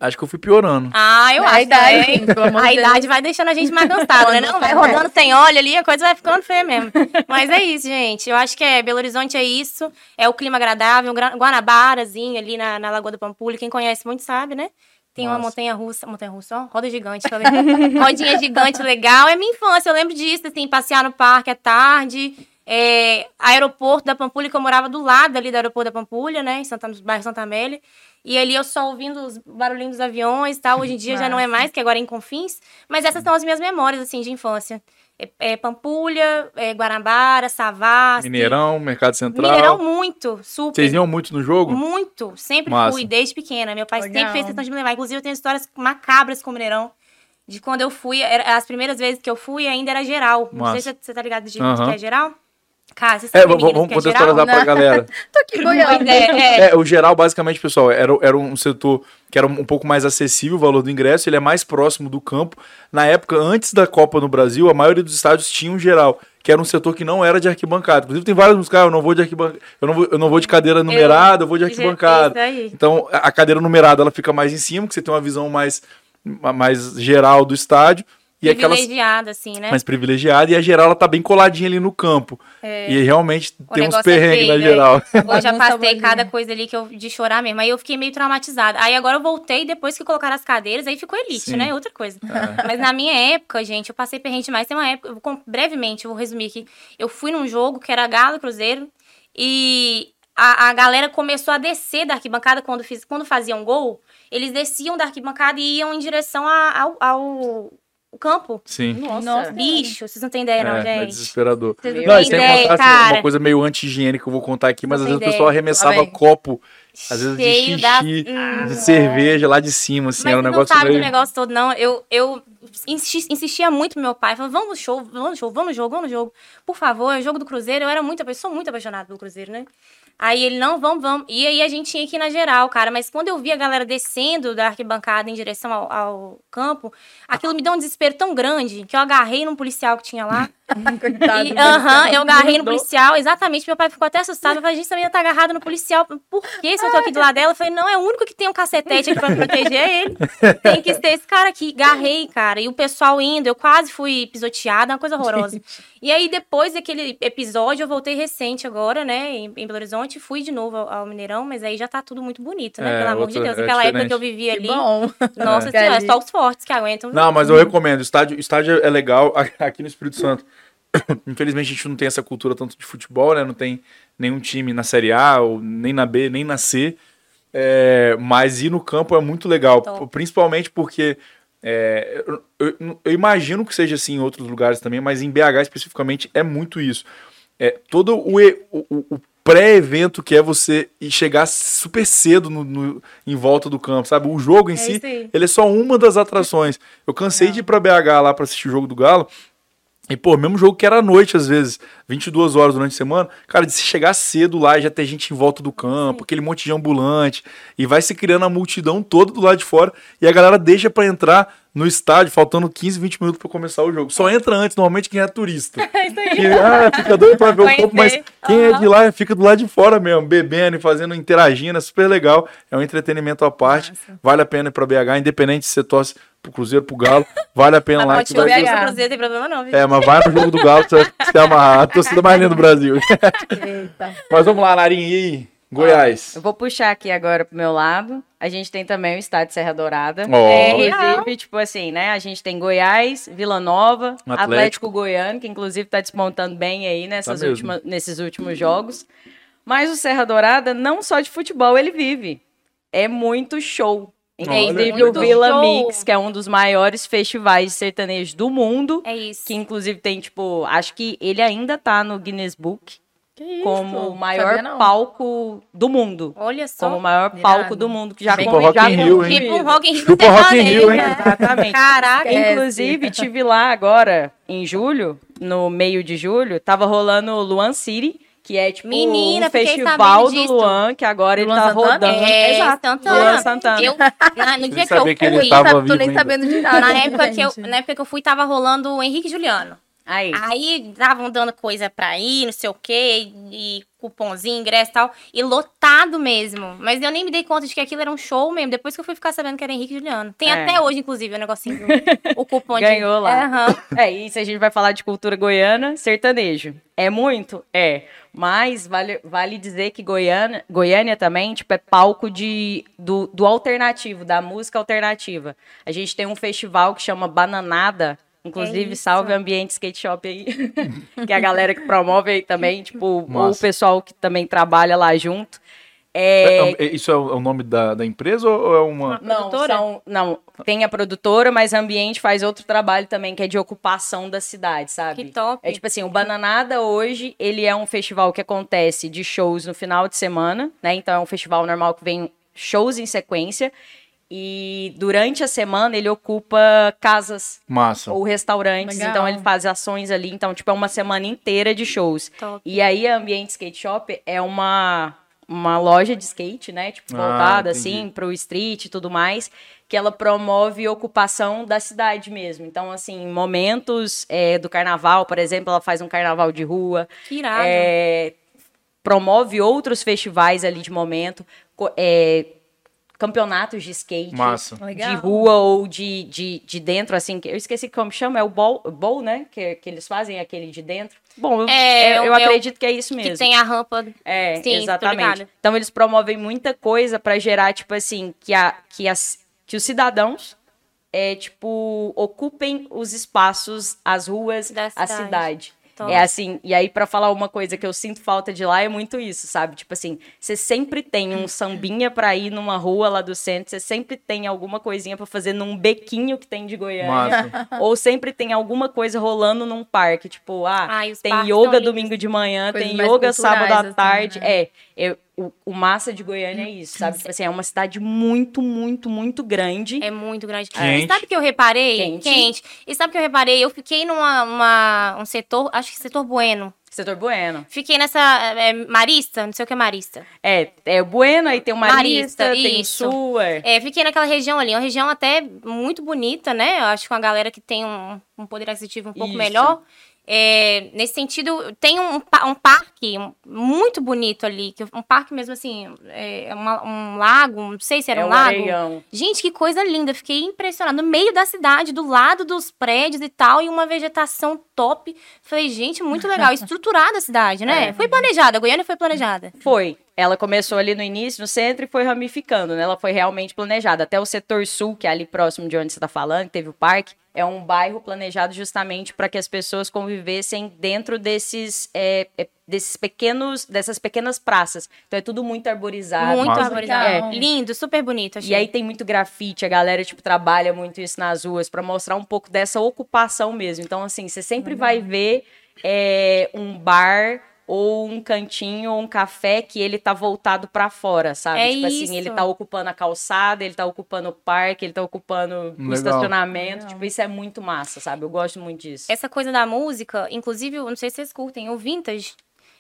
Acho que eu fui piorando. Ah, eu A acho. idade, é. A Deus. idade vai deixando a gente mais cansada, né? Não, vai rodando sem óleo ali, a coisa vai ficando feia mesmo. Mas é isso, gente. Eu acho que é Belo Horizonte é isso. É o clima agradável, um gra- Guanabarazinho ali na, na Lagoa do Pampulha. Quem conhece muito sabe, né? Tem uma Nossa. montanha russa, montanha russa, ó, roda gigante, falei. rodinha gigante legal. É minha infância, eu lembro disso, assim, passear no parque à tarde. É, aeroporto da Pampulha, que eu morava do lado ali do aeroporto da Pampulha, né? Em Santa, no bairro Santa Amélia. E ali eu só ouvindo os barulhinhos dos aviões e tal. Hoje em dia já não é mais, que agora é em Confins. Mas essas são as minhas memórias, assim, de infância. É, é Pampulha, é Guarabara, Savassi. Mineirão, Mercado Central. Mineirão muito, super. Vocês iam muito no jogo? Muito. Sempre Massa. fui, desde pequena. Meu pai Legal. sempre fez questão de me levar. Inclusive, eu tenho histórias macabras com o Mineirão. De quando eu fui, era- as primeiras vezes que eu fui ainda era geral. Não sei Massa. se você tá ligado de, Aham. que é geral. Cara, É, vamos, vamos que é geral? contextualizar pra galera. Tô aqui. Pois é, é. É, o geral, basicamente, pessoal, era, era um setor que era um pouco mais acessível o valor do ingresso, ele é mais próximo do campo. Na época, antes da Copa no Brasil, a maioria dos estádios tinha um geral, que era um setor que não era de arquibancada. Inclusive, tem vários músicos, ah, eu não vou de arquibancada, eu não vou, eu não vou de cadeira numerada, eu vou de arquibancada. Isso aí. Então, a a cadeira numerada ela fica mais em cima, que você tem uma visão mais, mais geral do estádio. E aquelas Privilegiada, assim, né? mais privilegiada, e a geral ela tá bem coladinha ali no campo. E realmente O tem uns é perrengues na feio, geral. Eu já passei cada coisa ali que eu, de chorar mesmo. Aí eu fiquei meio traumatizada. Aí agora eu voltei, depois que colocaram as cadeiras, aí ficou elite, Sim. né? Outra coisa. Mas na minha época, gente, eu passei perrengue demais. Tem uma época, eu vou brevemente, eu vou resumir aqui. Eu fui num jogo que era Galo e Cruzeiro e a, a galera começou a descer da arquibancada quando, fiz, quando faziam gol. Eles desciam da arquibancada e iam em direção a- ao, ao campo. Sim. Nossa. Bicho, vocês não têm ideia, não, é, é gente. desesperador. Vocês Não, não tem ideia, uma, cara. uma coisa meio anti-higiênica que eu vou contar aqui, mas Não às vezes o pessoal arremessava copo, às vezes de Cheio xixi, da- de cerveja lá de cima, assim, Mas era um você negócio não sabe meio... do negócio todo, não. Eu, eu insisti- insistia muito pro meu pai. Falava, vamos no show, vamos no show, vamos no jogo, vamos no jogo. Por favor, é o jogo do Cruzeiro. Eu era muito, apa- sou muito apaixonada pelo Cruzeiro, né? Aí ele, não, vamos, vamos. E aí a gente tinha que ir na geral, cara. Mas quando eu vi a galera descendo da arquibancada em direção ao, ao campo, aquilo me deu um desespero tão grande que eu agarrei num policial que tinha lá. Coitado. E, aham, eu agarrei no policial, exatamente. Meu pai ficou até assustado. Eu falei, gente, essa menina tá agarrada no policial. Por que se eu tô aqui do lado dela? Eu falei, não, é o único que tem um cacetete aqui pra proteger é ele. Tem que ser esse cara aqui. Garrei, cara. E o pessoal indo, eu quase fui pisoteada, uma coisa horrorosa. E aí, depois daquele episódio, eu voltei recente agora, né, em, em Belo Horizonte. Fui de novo ao, ao Mineirão, mas aí já tá tudo muito bonito, né? É, Pelo amor de outra- Deus. é Aquela época que eu vivia Que ali. bom. Nossa É. senhora, só os fortes que aguentam. Não, mas eu recomendo, o estádio, estádio é legal aqui no Espírito Santo. Infelizmente a gente não tem essa cultura tanto de futebol, né? Não tem nenhum time na Série A, ou nem na B, nem na C. É, mas ir no campo é muito legal, Top. principalmente porque é, eu, eu- eu imagino que seja assim em outros lugares também, mas em BH especificamente é muito isso. É, todo o, o, o- pré-evento que é você chegar super cedo no, no- em volta do campo, sabe? O jogo em É si, ele é só uma das atrações. Eu cansei de ir pra BH lá pra assistir o jogo do Galo. E, pô, mesmo jogo que era à noite, às vezes, 22 horas durante a semana, cara, de se chegar cedo lá e já ter gente em volta do campo, aquele monte de ambulante, e vai se criando a multidão toda do lado de fora, e a galera deixa pra entrar no estádio, faltando 15, 20 minutos pra começar o jogo. Só entra antes, normalmente, quem é turista. Que, ah, fica doido pra ver o campo, mas quem é de lá fica do lado de fora mesmo, bebendo e fazendo, interagindo, é super legal. É um entretenimento à parte. Vale a pena ir pra BH, independente se você torce pro Cruzeiro, pro Galo, vale a pena lá. Pode que você vai no Cruzeiro, tem problema não, viu? é, mas vai no jogo do Galo, você vai se amarrar. A torcida mais linda do Brasil. Eita. mas vamos lá, Narinha, e aí? Goiás. Eu vou puxar aqui agora pro meu lado. A gente tem também o estádio Serra Dourada. Ó. É, inclusive, tipo assim, né? A gente tem Goiás, Vila Nova, Atlético. Atlético, Goiano, que inclusive tá despontando bem aí nessas Tá últimas, nesses últimos jogos. Mas o Serra Dourada, não só de futebol ele vive. É muito show. Inclusive Olha, o Vila show. Mix, que é um dos maiores festivais de sertanejo do mundo. É isso. Que inclusive tem, tipo, acho que ele ainda tá no Guinness Book Que isso? como o maior palco do mundo. Olha só. Como o maior Irado. palco do mundo que já Bem Chupa Rock já in Rio, hein? Tipo Rock in Rio Chupa Rock in Rio, hein? sertanejo. Exatamente. Caraca. Inclusive, tive lá agora, em julho, no meio de julho, tava rolando o Luan City, que é tipo Menina, um festival do disso. Luan, que agora Do ele Luan tá Santana? rodando. É, Exato, Santana. Luan Santana. Eu, na- no dia que sabia eu que ele fui, tava vivo tô nem ainda. sabendo de nada. na época, que eu, na época que eu fui, tava rolando o Henrique e Juliano. Aí. Aí estavam dando coisa pra ir, não sei o quê, e cupomzinho, ingresso e tal, e lotado mesmo. Mas eu nem me dei conta de que aquilo era um show mesmo, depois que eu fui ficar sabendo que era Henrique e Juliano. Tem É. até hoje, inclusive, o negocinho, o cupom de... Ganhou lá. Aham. É, se a gente vai falar de cultura goiana, sertanejo. É muito? É. Mas vale, vale dizer que Goiânia, Goiânia também, tipo, é palco de, do, do alternativo, da música alternativa. A gente tem um festival que chama Bananada. Inclusive, É isso. salve Ambiente Skate Shop aí. que é a galera que promove aí também, tipo, ou o Massa. pessoal que também trabalha lá junto. É, É, é, Isso é o é o nome da, da empresa ou é uma. não, Produtora? são, não, tem a produtora, mas a Ambiente faz outro trabalho também, que é de ocupação da cidade, sabe? Que top. É tipo assim, o Bananada hoje, ele é um festival que acontece de shows no final de semana, né? Então é um festival normal que vem shows em sequência. E durante a semana ele ocupa casas Massa. ou restaurantes, Legal. então ele faz ações ali, então tipo é uma semana inteira de shows. Top. E aí a Ambiente Skate Shop é uma uma loja de skate, né, tipo Ah, voltada entendi. assim pro street e tudo mais, que ela promove ocupação da cidade mesmo. Então assim, momentos é, do carnaval, por exemplo, ela faz um carnaval de rua, Que irado. é, promove outros festivais ali de momento, é, campeonatos de skate Massa. Legal. de rua ou de, de, de dentro, assim, que eu esqueci como chama, é o bowl, bowl né? Que, que eles fazem aquele de dentro. Bom, eu, É, eu, é eu o- acredito que é isso que mesmo. tem a rampa... É, Sim, exatamente. Então eles promovem muita coisa pra gerar, tipo assim, que, a, que, as, que os cidadãos é, tipo, ocupem os espaços, as ruas, Da a cidade. Top. É assim, e aí pra falar uma coisa que eu sinto falta de lá é muito isso, sabe? Tipo assim, você sempre tem um sambinha pra ir numa rua lá do centro, você sempre tem alguma coisinha pra fazer num bequinho que tem de Goiânia. Massa. Ou sempre tem alguma coisa rolando num parque, tipo, ah, Ai, tem yoga domingo de manhã, Coisas tem yoga sábado à assim, tarde. né? É, eu- o, o massa de Goiânia é isso, sabe? Tipo assim, é uma cidade muito, muito, muito grande. É muito grande. Quente. E sabe o que eu reparei? Quente. E sabe o que eu reparei? Eu fiquei numa uma- um setor, acho que setor Bueno. Setor Bueno. Fiquei nessa é, Marista, não sei o que é Marista. É, é o Bueno, aí tem o Marista, Marista, tem o isso. Sul. é. É, fiquei naquela região ali, uma região até muito bonita, né? Eu acho que uma galera que tem um, um poder aquisitivo um pouco Isso. melhor. É, nesse sentido, tem um, um parque muito bonito ali, que um parque mesmo assim, é uma- um lago, não sei se era É um o lago. Areião. Gente, que coisa linda. Fiquei impressionada. No meio da cidade, do lado dos prédios e tal, e uma vegetação top. Falei, gente, muito legal. Estruturada a cidade, né? É. Foi planejada. A Goiânia foi planejada. Foi. Ela começou ali no início, no centro, e foi ramificando, né? Ela foi realmente planejada. Até o setor sul, que é ali próximo de onde você está falando, que teve o parque, é um bairro planejado justamente para que as pessoas convivessem dentro desses, é, é, desses pequenos, dessas pequenas praças. Então é tudo muito arborizado. muito arborizado. Legal. Lindo, super bonito. Achei. E aí tem muito grafite, a galera, tipo, trabalha muito isso nas ruas para mostrar um pouco dessa ocupação mesmo. Então, assim, você sempre vai ver é, um bar ou um cantinho ou um café que ele tá voltado pra fora, sabe? É tipo isso. assim, ele tá ocupando a calçada, ele tá ocupando o parque, ele tá ocupando o estacionamento. Legal. Tipo, isso é muito massa, sabe? Eu gosto muito disso. Essa coisa da música, inclusive, eu não sei se vocês curtem, o Vintage,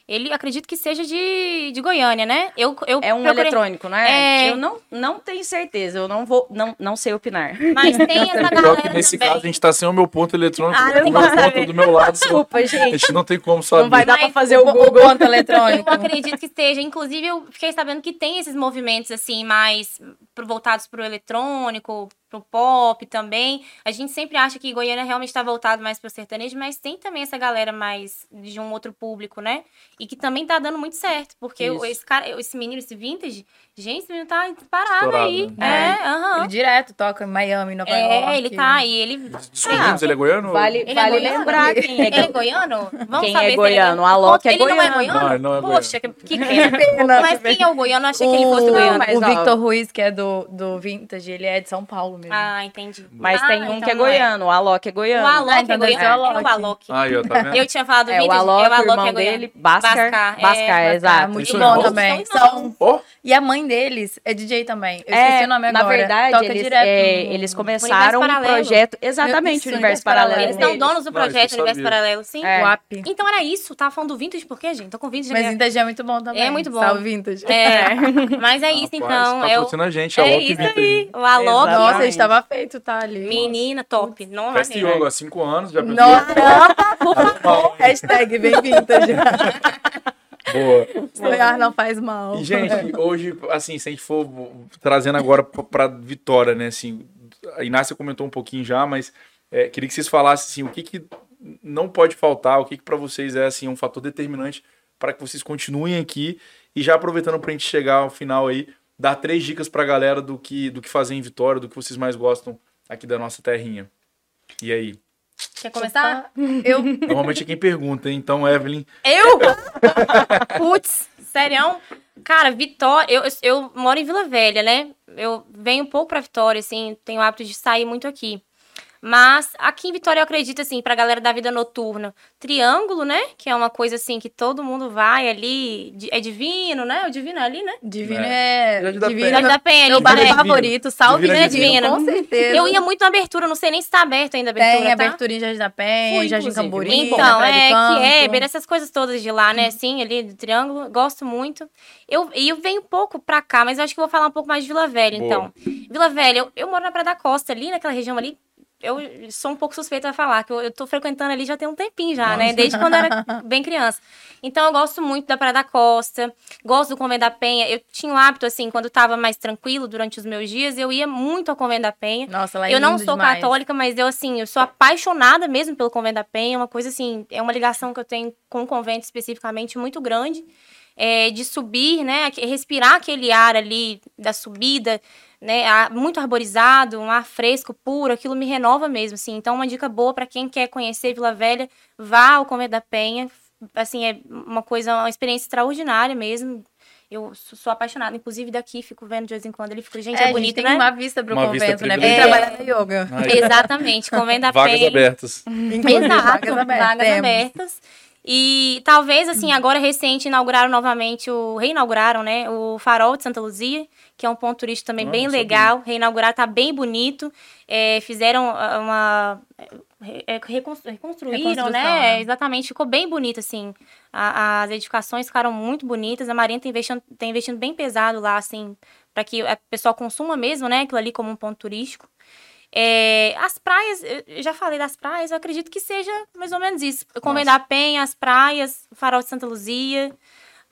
ele acredito que seja de, de Goiânia, né? Eu, eu É um procurei- eletrônico, não é? É. Eu não, não tenho certeza, eu não vou, não, não sei opinar. Mas tem essa Pior galera que nesse também. caso a gente tá sem o meu ponto eletrônico, Ah, o meu ponto do meu lado. Desculpa, A gente. gente não tem como saber. Não vai dar pra Mas fazer o O Google. ponto eletrônico. Eu acredito que esteja. Inclusive, eu fiquei sabendo que tem esses movimentos, assim, mais voltados pro eletrônico, pro pop também. A gente sempre acha que Goiânia realmente está voltado mais pro sertanejo, mas tem também essa galera mais de um outro público, né? E que também tá dando muito certo. Porque o- Isso. esse cara, esse menino, esse vintage, gente, esse menino tá parado Estourado, aí. né? É, aham. Ele direto toca em Miami, Nova York. É, ele tá aí, ele. Descobrimos, ele é goiano? Vale, Ele é vale goiano? lembrar quem é, Ele é goiano? Vamos Quem saber é goiano? Ele O Alok é ele não é goiano. goiano? Não, não é Poxa, que, que pena. Mas quem é o goiano? Eu achei que ele fosse o, goiano. o. Victor Ruiz, que é do, do Vintage, ele é de São Paulo mesmo. Ah, entendi. Mas Ah, tem um então que é não goiano, o Alok é goiano. O Alok Ah, é então deve goiano. o É Alok. o Alok. Aí, ó, tá vendo? Eu tinha falado É, o vintage, Alok, é o Alok irmão é goiano. dele, Bascar. Bascar, é, Bascar, Ah, exato. muito bom é também. São. Ó, E a mãe deles é DJ também. Eu É, esqueci o nome agora. na verdade, Toca eles, direto. é, no- eles começaram um projeto. Exatamente, o Universo Paralelo. Eles são donos do eu projeto Universo. Paralelo, sim. É. O app. Então era isso. Tava falando do vintage por quê, gente? Tô com vintage. Mas? Vintage é muito bom também. É muito bom. Salve Vintage. É. Mas é isso, então. É, o... patrocina a gente, a é Loki isso Vintage. aí. O Alok. Nossa. Estava feito, tá ali. Menina, top. Não Festa. Yoga, há cinco anos, já pensou? Nossa, Por favor. hashtag bem Vintage. Boa. Sonhar não faz mal. E, gente, hoje, assim, se a gente for trazendo agora pra Vitória, né, assim, a Inácia comentou um pouquinho já, mas é, queria que vocês falassem, assim, o que que não pode faltar, o que que pra vocês é, assim, um fator determinante para que vocês continuem aqui e já aproveitando pra gente chegar ao final aí, dar três dicas pra galera do que, do que fazer em Vitória, do que vocês mais gostam aqui da nossa terrinha. E aí? Quer começar? Eu Normalmente é quem pergunta, hein? Então, Evelyn, Eu? Putz, serião? Cara, Vitória, eu, eu, eu moro em Vila Velha, né? Eu venho um pouco pra Vitória, assim, tenho o hábito de sair muito aqui. Mas aqui em Vitória eu acredito, assim, pra galera da vida noturna, Triângulo, né? Que é uma coisa, assim, que todo mundo vai ali. É divino, né? O divino é ali, né? Divino É. é. Jardim da Divino Penha. Da Penha, Meu né? Divino. favorito. Salve Divino é Divino, com certeza. Eu ia muito na abertura, não sei nem se tá aberto ainda a Tem abertura, tá? abertura em Jardim da Penha, Fui, Jardim. Camburi. Então, é, que é, bem essas coisas todas de lá, né? Assim, ali do Triângulo, gosto muito. Eu, e eu venho um pouco pra cá, mas eu acho que vou falar um pouco mais de Vila Velha, Boa. então. Vila Velha, eu, eu moro na Praia da Costa, ali, naquela região ali. Eu sou um pouco suspeita a falar, que eu, tô frequentando ali já tem um tempinho já, né? Desde quando eu era bem criança. Então, eu gosto muito da Praia da Costa, gosto do Convento da Penha. Eu tinha o hábito, assim, quando tava mais tranquilo durante os meus dias, eu ia muito ao Convento da Penha. Nossa, lá é Eu não sou demais. católica, mas eu, assim, eu sou apaixonada mesmo pelo Convento da Penha. É uma coisa, assim, é uma ligação que eu tenho com o convento especificamente muito grande. É, de subir, né? Respirar aquele ar ali da subida, né? muito arborizado, um ar fresco, puro, aquilo me renova mesmo, assim. Então, uma dica boa para quem quer conhecer Vila Velha, vá ao Convento da Penha. Assim, é uma coisa, uma experiência extraordinária mesmo. Eu sou apaixonada, inclusive daqui, fico vendo de vez em quando. Ele fica, gente, É, é, bonito, tem né? uma vista pro Uma vista convento, né? Vem privilegiada. trabalhar na yoga. Aí, Exatamente, Convento da vagas Penha. abertas. Inclusive, Exato, vagas abertas. vagas abertas. E talvez, assim, agora recente, inauguraram novamente o. Reinauguraram, né? O Farol de Santa Luzia, que é um ponto turístico também Ah, bem não sabia. legal. Reinauguraram, tá bem bonito. É, fizeram ah, uma. é, é, reconstru- reconstruíram, Reconstrução, né? né? Exatamente, ficou bem bonito, assim. A- as edificações ficaram muito bonitas. A Marinha tá investindo, tá investindo bem pesado lá, assim, para que a pessoa consuma mesmo, né? Aquilo ali como um ponto turístico. É, as praias, eu já falei das praias, eu acredito que seja mais ou menos isso. Convento da Penha, as praias, o Farol de Santa Luzia,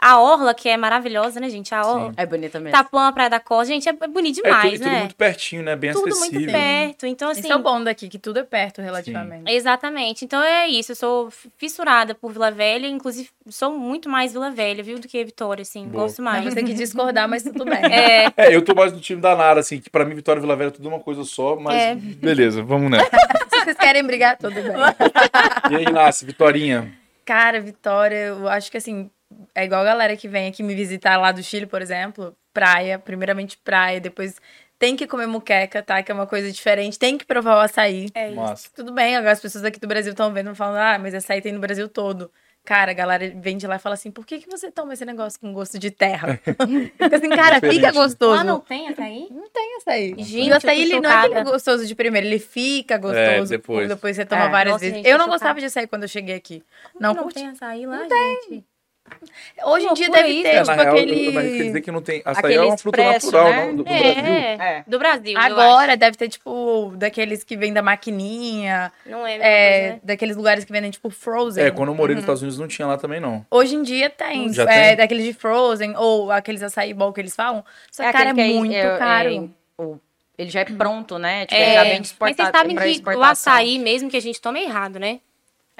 a Orla, que é maravilhosa, né, gente? A Orla. É bonita mesmo. Tapuã, Praia da Costa. Gente, é bonito É tudo, demais, e tudo né? muito pertinho, né? Bem Tudo acessível. muito perto. Então, assim. Esse é o bom daqui, que tudo é perto relativamente. Exatamente. Então é isso. Eu sou fissurada por Vila Velha. Inclusive, sou muito mais Vila Velha, viu? Do que Vitória, assim. Boa. Gosto Mas mais. você que discordar, mas tudo bem. É, É, eu tô mais do time da Nara, assim, que pra mim Vitória e Vila Velha é tudo uma coisa só, mas É. beleza, vamos nessa. Se vocês querem brigar, tudo bem. E aí, Inácio, Vitorinha? Cara, Vitória, eu acho que assim, é igual a galera que vem aqui me visitar lá do Chile, por exemplo. Praia, primeiramente praia, depois tem que comer muqueca, tá? Que é uma coisa diferente. Tem que provar o açaí. é isso. Massa. Tudo bem, agora as pessoas aqui do Brasil estão vendo e falam, ah, mas açaí tem no Brasil todo. Cara, a galera vem de lá e fala assim: por que, que você toma esse negócio com gosto de terra? Fica assim, cara, fica gostoso. Ah, não tem açaí? Não tem açaí. Gente, e o açaí, ele não é é gostoso de primeiro, ele fica gostoso. depois. Depois você toma É. várias Nossa, vezes. gente, eu não chocada. gostava de açaí quando eu cheguei aqui. Não, Não curti. tem açaí lá, gente. Hoje em dia deve isso. ter, É, tipo, real, aquele... mas quer dizer que não tem. Açaí Aquele é uma fruta expresso, natural, né? não? Do, do é, Brasil. É. do Brasil. Agora deve ter, tipo, daqueles que vem da maquininha. Não é, é, coisa, né? daqueles lugares que vendem, tipo, frozen. É, quando eu morei nos Estados Unidos não tinha lá também, não. Hoje em dia tem, Já é, tem? daqueles de frozen, ou aqueles açaí ball que eles falam. Só que, cara, é muito é- caro. é- o- ele já é pronto, né? Tipo, É, ele já vem mas exportado vocês sabem que o açaí mesmo que a gente toma é errado, né?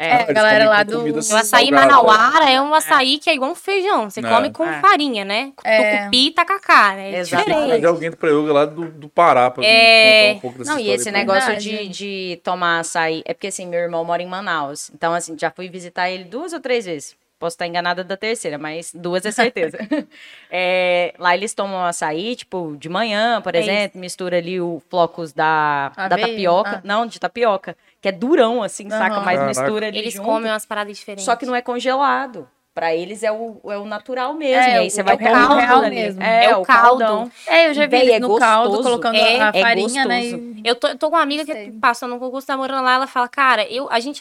É, a Eles galera lá do- O açaí salgada. manauara é um açaí que é igual um feijão. Você É. come com É. farinha, né? É. Tucupi e tacacá, né? É diferente. Alguém do Preyoga lá do, do Pará pra É. contar um pouco dessa Não, e esse negócio de, de tomar açaí. É porque assim, meu irmão mora em Manaus. Então, assim, já fui visitar ele duas ou três vezes. Posso estar enganada da terceira, mas duas é certeza. É, lá eles tomam açaí, tipo, de manhã, por É exemplo, mistura ali o flocos da, da tapioca. Ah. Não, de tapioca. Que é durão, assim, saca? Aham. Mas Caraca. mistura ali Eles junto. comem umas paradas diferentes. Só que não é congelado. Pra eles é o, é o natural mesmo. É, e aí o- você é vai o caldo caldo mesmo. É, É, o caldo. caldão. É, eu já vi eles é no caldo, gostoso. colocando É, a é farinha, né? e- Eu tô, eu tô com uma amiga que passou no concurso, tá morando lá, ela fala, cara, eu, a gente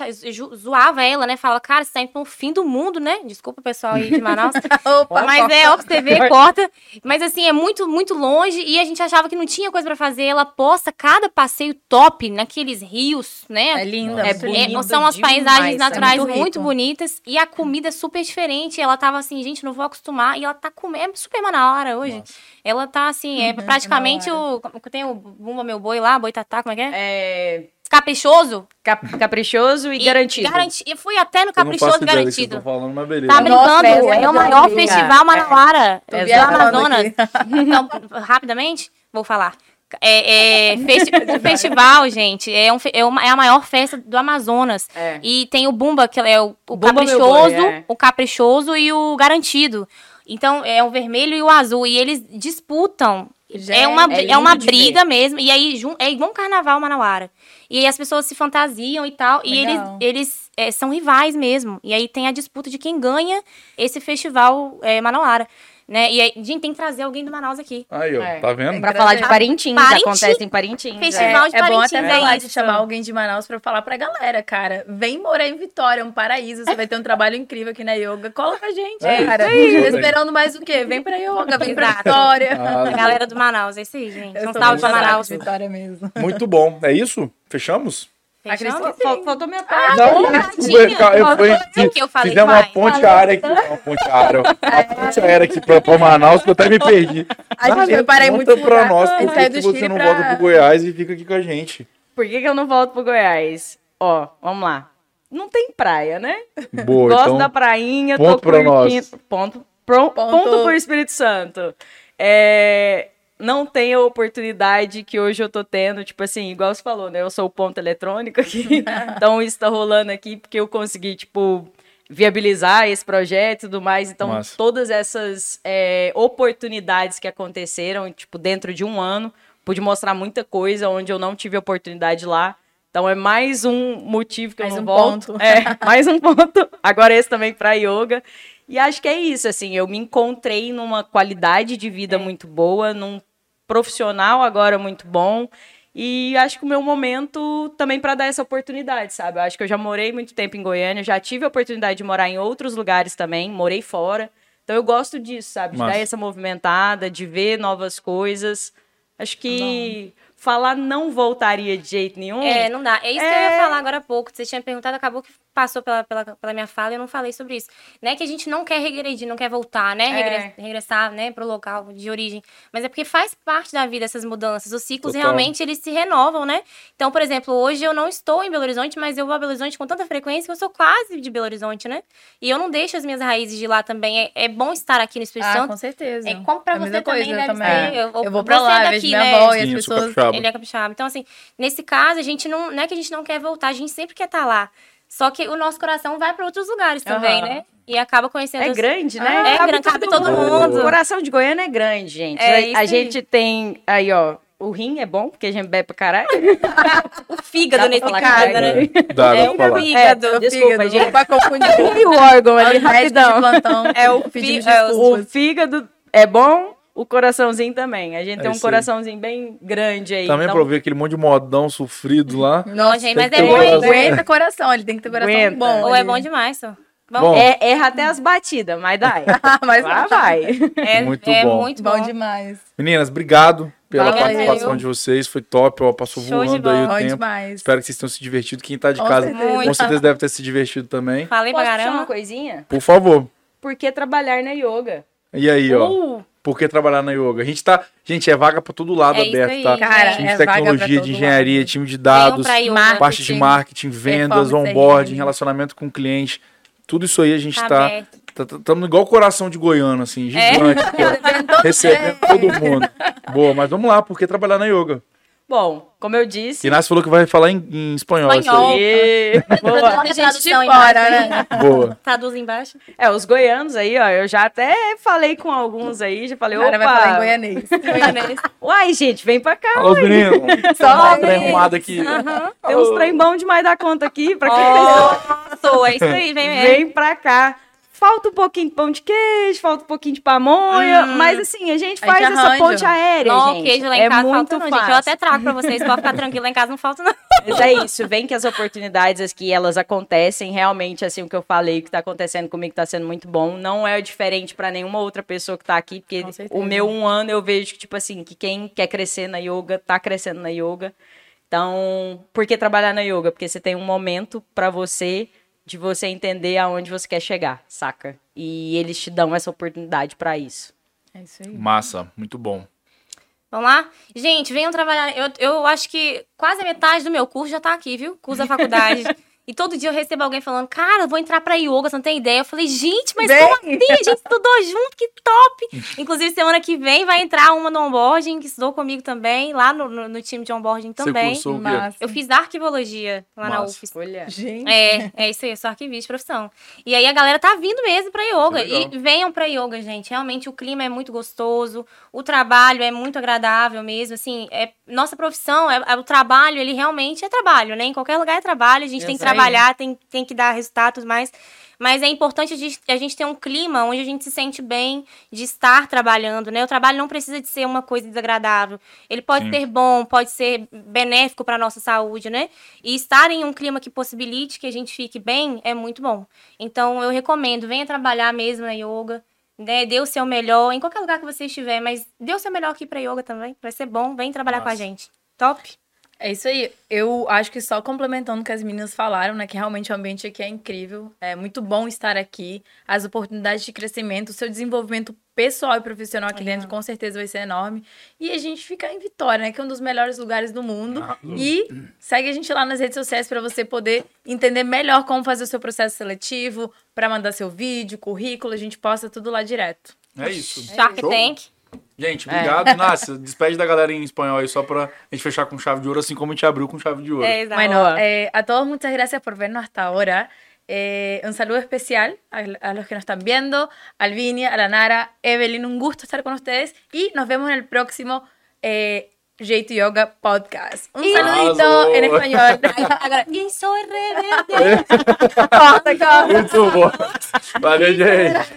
zoava ela, né? Fala, cara, você tá indo pro fim do mundo, né? Desculpa, pessoal aí de Manaus. Opa, Mas é, ó, pra você ver, corta. Mas assim, é muito, muito longe e a gente achava que não tinha coisa pra fazer. Ela posta cada passeio top naqueles rios, né? É linda. É. É, são as paisagens é naturais muito muito, bonitas e a comida é super diferente. Ela tava assim, gente, não vou acostumar. E ela tá comendo é super manauara hoje. Ela tá assim, é praticamente o. Tem o Bumba Meu Boi lá, Boitatá, como é que é? É Caprichoso. cap- caprichoso e, garantido. Garanti- Eu fui até no Caprichoso Garantido. estão falando, mas beleza. Tá Nossa, brincando? essa É o é maior festival manauara Tô do viajando Amazonas. Então, rapidamente, vou falar. É, é, festi- o festival, gente, é, um, é, uma- é a maior festa do Amazonas. É. E tem o Bumba, que é o, o Bumba caprichoso, Boi, é. o caprichoso e o garantido. Então, é o vermelho e o azul. E eles disputam. Gente, é uma, é é uma briga mesmo. E aí, é igual um carnaval manauara. E aí as pessoas se fantasiam e tal. E eles, Legal. eles é, são rivais mesmo. E aí tem a disputa de quem ganha esse festival é, manauara. Né? E aí, gente, tem que trazer alguém do Manaus aqui. Aí, ó, É. tá vendo? Pra falar de Parintins, Parintins. acontece em Parintins. Festival. é. de É, é bom Parintins, até é falar de chamar alguém de Manaus pra falar pra galera, cara. Vem morar em Vitória, é um paraíso. Você vai ter um trabalho incrível aqui na yoga. Cola com a gente, É cara. Tá esperando mais o quê? Vem pra yoga, vem pra. Vitória. Ah, A galera do Manaus, é isso aí, gente. Eu Um salve pra Manaus. Vitória mesmo. Muito bom. É isso? Fechamos? Faltou minha parte. Não, tadinha. eu, eu, fui- que eu falei, fizemos uma ponte aérea aqui. Uma ponte aérea. Uma ponte aérea aqui pra, pra Manaus que eu até me perdi. A gente foi parar em conta pra nós gente por que você não pra- volta pro Goiás e fica aqui com a gente. Por que, que eu não volto pro Goiás? Ó, vamos lá. Não tem praia, né? Boa, Gosto então. da prainha, ponto tô pra nós. curtindo. Ponto, pro, Ponto. ponto pro Espírito Santo. É, não tem a oportunidade que hoje eu tô tendo, tipo assim, igual você falou, né? Eu sou o ponto eletrônico aqui, então isso tá rolando aqui porque eu consegui, tipo, viabilizar esse projeto e tudo mais. Então, Massa. todas essas é, oportunidades que aconteceram, tipo, dentro de um ano, pude mostrar muita coisa onde eu não tive oportunidade lá. Então é mais um motivo que Mais eu não um volto. ponto. É, mais um ponto. Agora esse também para yoga. E acho que é isso, assim, eu me encontrei numa qualidade de vida muito boa, num profissional agora muito bom. E acho que o meu momento também para dar essa oportunidade, sabe? Eu acho que eu já morei muito tempo em Goiânia, já tive a oportunidade de morar em outros lugares também, morei fora. Então eu gosto disso, sabe? De Massa. dar essa movimentada, de ver novas coisas. Acho que falar não voltaria de jeito nenhum. É, não dá. É isso que eu ia É. falar agora há pouco. Você tinha perguntado, acabou que passou pela, pela, pela minha fala e eu não falei sobre isso. Não é que a gente não quer regredir, não quer voltar, né? É. Regre- Regressar, né, pro local de origem. Mas é porque faz parte da vida essas mudanças. Os ciclos Total. realmente, eles se renovam, né? Então, por exemplo, hoje eu não estou em Belo Horizonte, mas eu vou a Belo Horizonte com tanta frequência que eu sou quase de Belo Horizonte, né? E eu não deixo as minhas raízes de lá também. É, é bom estar aqui no Espírito Ah, Santo. com certeza. É como pra A você também coisa, eu deve também. ser. Eu, Eu vou pra lá, é vejo daqui, minha né? avó e as pessoas... capixaba. Ele é capixaba. Então, assim, nesse caso, a gente não, não é que a gente não quer voltar, a gente sempre quer estar lá. Só que o nosso coração vai para outros lugares também, Aham. né? E acaba conhecendo. É os- grande, né? Ah, é grande, cabe todo mundo. O coração de Goiânia é grande, gente. É a, isso a aí. gente tem aí, ó. o rim é bom, porque a gente bebe pra caralho. O fígado nesse falar caso, que né? Dá, É o falar. fígado. É, O Desculpa, fígado, gente. Vai confundir E o órgão ali, rapidão. plantão. É o pedimos fí- é o- fígado é bom, o coraçãozinho também. A gente É tem um aí. coraçãozinho bem grande aí. Também então, pra ouvir aquele monte de modão sofrido lá. Não, gente, mas tem é bom. o coração. Aguenta coração, ele tem que ter coração Aguenta. bom. Ou é bom demais, só. Bom. É, erra até as batidas, mas dá. Mas Vai, vai. É, Muito é bom. muito bom bom. demais. Meninas, obrigado pela Valeu. participação de vocês. Foi top, ó, passou Show de voando aí o. Bom tempo. demais. Espero que vocês tenham se divertido. Quem tá de Com casa, certeza. com certeza deve ter se divertido também. Falei pra Posso uma caramba. coisinha? Por favor. Por que trabalhar na yoga? E aí, ó. Uh, Por que trabalhar na yoga? A gente tá. Gente, é vaga pra todo lado É aberto, aí, tá? Cara, time é de pra tecnologia, de engenharia, lado. time de dados, yoga. Parte de marketing, vendas, onboarding, relacionamento com cliente. Tudo isso aí a gente Tá tá. Estamos igual o coração de goiano, assim, É. gigante. aqui, ó, recebendo todo mundo. Boa, mas vamos lá, por que trabalhar na yoga? Bom, como eu disse. Inácio falou que vai falar em, em espanhol. isso Espanhol. aí. E... Boa. A gente de fora, embaixo. né? Boa. Traduz embaixo. É, os goianos aí, ó, eu já até falei com alguns aí, já falei, O cara opa, vai falar em goianês. Goianês. uai, gente, vem pra cá, Alô, meninos. Só vem. arrumado aqui. tem uns trem bom demais da conta aqui, pra quem Sou, é isso aí, vem mesmo. vem pra cá. Falta um pouquinho de pão de queijo, falta um pouquinho de pamonha, mas assim, a gente A faz gente essa ponte aérea, Não, gente. queijo lá em é casa muito falta não, fácil. gente. Eu até trago pra vocês, pode ficar tranquilo, lá em casa não falta não. Mas é isso, vem que as oportunidades aqui, elas acontecem, realmente, assim, o que eu falei, o que tá acontecendo comigo tá sendo muito bom, não é diferente pra nenhuma outra pessoa que tá aqui, porque o meu um ano eu vejo que, tipo assim, que quem quer crescer na yoga, tá crescendo na yoga, então, por que trabalhar na yoga? Porque você tem um momento pra você, de você entender aonde você quer chegar, saca? E eles te dão essa oportunidade pra isso. É isso aí. Massa, muito bom. Vamos lá? Gente, venham trabalhar. Eu, eu acho que quase a metade do meu curso já tá aqui, viu? Curso da faculdade. E todo dia eu recebo alguém falando, cara, eu vou entrar pra yoga, você não tem ideia. Eu falei, gente, mas Vem. como assim? A gente estudou junto, que top! Inclusive, semana que vem vai entrar uma no onboarding, que estudou comigo também, lá no, no, no time de onboarding também. Você cursou o quê? Massa. Eu fiz arquivologia lá na Massa. UFES. Olha. Gente. É, é isso aí, eu sou arquivista de profissão. E aí a galera tá vindo mesmo pra yoga. E venham pra yoga, gente. Realmente o clima é muito gostoso, o trabalho é muito agradável mesmo. Assim, é, nossa profissão, é, é- o trabalho, ele realmente é trabalho, né? Em qualquer lugar é trabalho, a gente tem que aí. Trabalhar, tem, tem que dar resultados mais. Mas é importante a gente, ter um clima onde a gente se sente bem de estar trabalhando, né? O trabalho não precisa de ser uma coisa desagradável. Ele pode Sim. ser bom, pode ser benéfico para nossa saúde, né? E estar em um clima que possibilite que a gente fique bem é muito bom. Então eu recomendo, venha trabalhar mesmo na yoga, né? Dê o seu melhor em qualquer lugar que você estiver, mas dê o seu melhor aqui para yoga também. Vai ser bom, vem trabalhar com a gente. Top. É isso aí. Eu acho que só complementando o que as meninas falaram, né? Que realmente o ambiente aqui é incrível. É muito bom estar aqui. As oportunidades de crescimento, o seu desenvolvimento pessoal e profissional aqui dentro com certeza vai ser enorme. E a gente fica em Vitória, né? Que é um dos melhores lugares do mundo. Ah, E segue a gente lá nas redes sociais para você poder entender melhor como fazer o seu processo seletivo, para mandar seu vídeo, currículo. A gente posta tudo lá direto. É isso. Shark Show? Tank. Gente, obrigado. Inácio, despede da galera em espanhol aí, só pra gente fechar com chave de ouro, assim como a gente abriu com chave de ouro. É. Bueno, eh, a todos muchas gracias por vernos hasta ahora. Eh, un saludo especial a, a los que nos están viendo, a Alvinia, a la Nara, Evelyn, un gusto estar con ustedes y nos vemos en el próximo eh, J2 Yoga Podcast. Un Y- saludito en español. E sou rebelde. Muito bom. Valeu, gente.